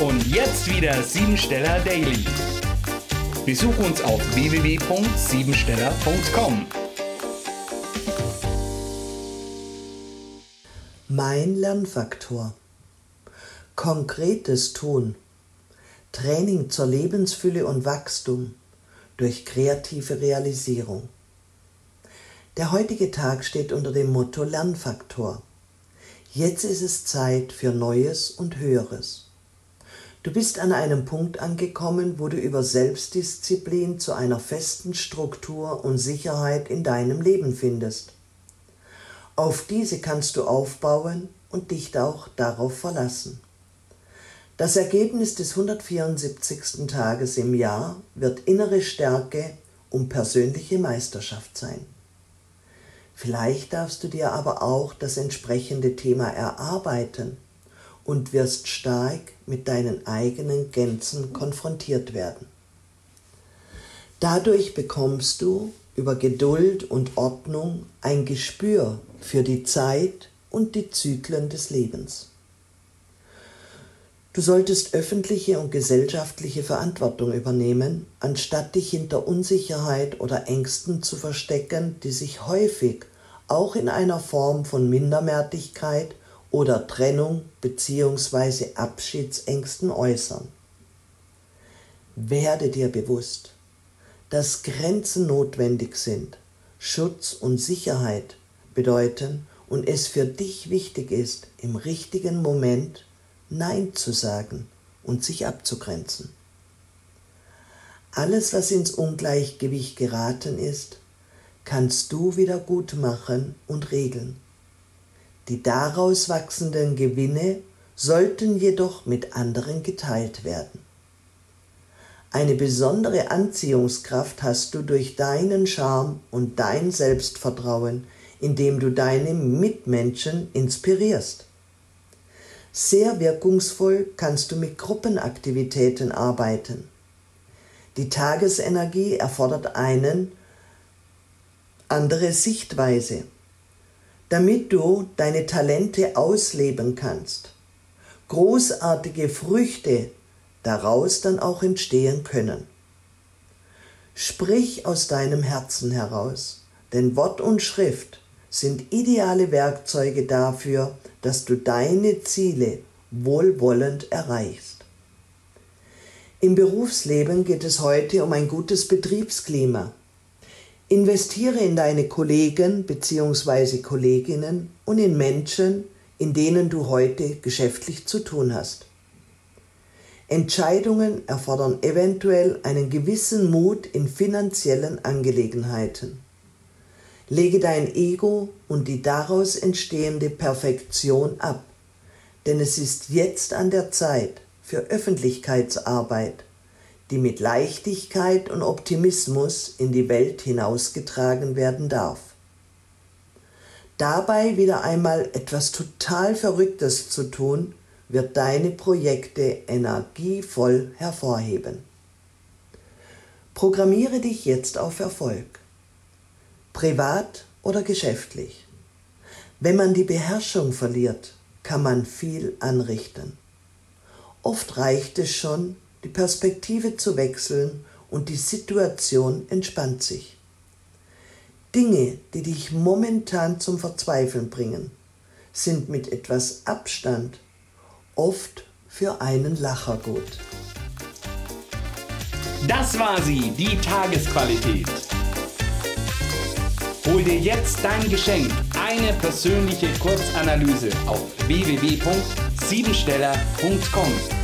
Und jetzt wieder Siebensteller Daily. Besuch uns auf www.siebensteller.com. Mein Lernfaktor. Konkretes Tun. Training zur Lebensfülle und Wachstum durch kreative Realisierung. Der heutige Tag steht unter dem Motto Lernfaktor. Jetzt ist es Zeit für Neues und Höheres. Du bist an einem Punkt angekommen, wo du über Selbstdisziplin zu einer festen Struktur und Sicherheit in deinem Leben findest. Auf diese kannst du aufbauen und dich auch darauf verlassen. Das Ergebnis des 174. Tages im Jahr wird innere Stärke und persönliche Meisterschaft sein. Vielleicht darfst du dir aber auch das entsprechende Thema erarbeiten und wirst stark mit deinen eigenen Gänzen konfrontiert werden. Dadurch bekommst du über Geduld und Ordnung ein Gespür für die Zeit und die Zyklen des Lebens. Du solltest öffentliche und gesellschaftliche Verantwortung übernehmen, anstatt dich hinter Unsicherheit oder Ängsten zu verstecken, die sich häufig auch in einer Form von Minderwertigkeit oder Trennung bzw. Abschiedsängsten äußern. Werde dir bewusst, dass Grenzen notwendig sind, Schutz und Sicherheit bedeuten und es für dich wichtig ist, im richtigen Moment Nein zu sagen und sich abzugrenzen. Alles, was ins Ungleichgewicht geraten ist, kannst du wieder gut machen und regeln. Die daraus wachsenden Gewinne sollten jedoch mit anderen geteilt werden. Eine besondere Anziehungskraft hast du durch deinen Charme und dein Selbstvertrauen, indem du deine Mitmenschen inspirierst. Sehr wirkungsvoll kannst du mit Gruppenaktivitäten arbeiten. Die Tagesenergie erfordert einen andere Sichtweise, damit du deine Talente ausleben kannst. Großartige Früchte daraus dann auch entstehen können. Sprich aus deinem Herzen heraus, denn Wort und Schrift sind ideale Werkzeuge dafür, dass du deine Ziele wohlwollend erreichst. Im Berufsleben geht es heute um ein gutes Betriebsklima. Investiere in deine Kollegen bzw. Kolleginnen und in Menschen, in denen du heute geschäftlich zu tun hast. Entscheidungen erfordern eventuell einen gewissen Mut in finanziellen Angelegenheiten. Lege dein Ego und die daraus entstehende Perfektion ab, denn es ist jetzt an der Zeit für Öffentlichkeitsarbeit, die mit Leichtigkeit und Optimismus in die Welt hinausgetragen werden darf. Dabei wieder einmal etwas total Verrücktes zu tun, wird deine Projekte energievoll hervorheben. Programmiere dich jetzt auf Erfolg privat oder geschäftlich. Wenn man die Beherrschung verliert, kann man viel anrichten. Oft reicht es schon, die Perspektive zu wechseln und die Situation entspannt sich. Dinge, die dich momentan zum Verzweifeln bringen, sind mit etwas Abstand oft für einen Lacher gut. Das war sie, die Tagesqualität. Hol dir jetzt dein Geschenk, eine persönliche Kurzanalyse auf www.siebensteller.com.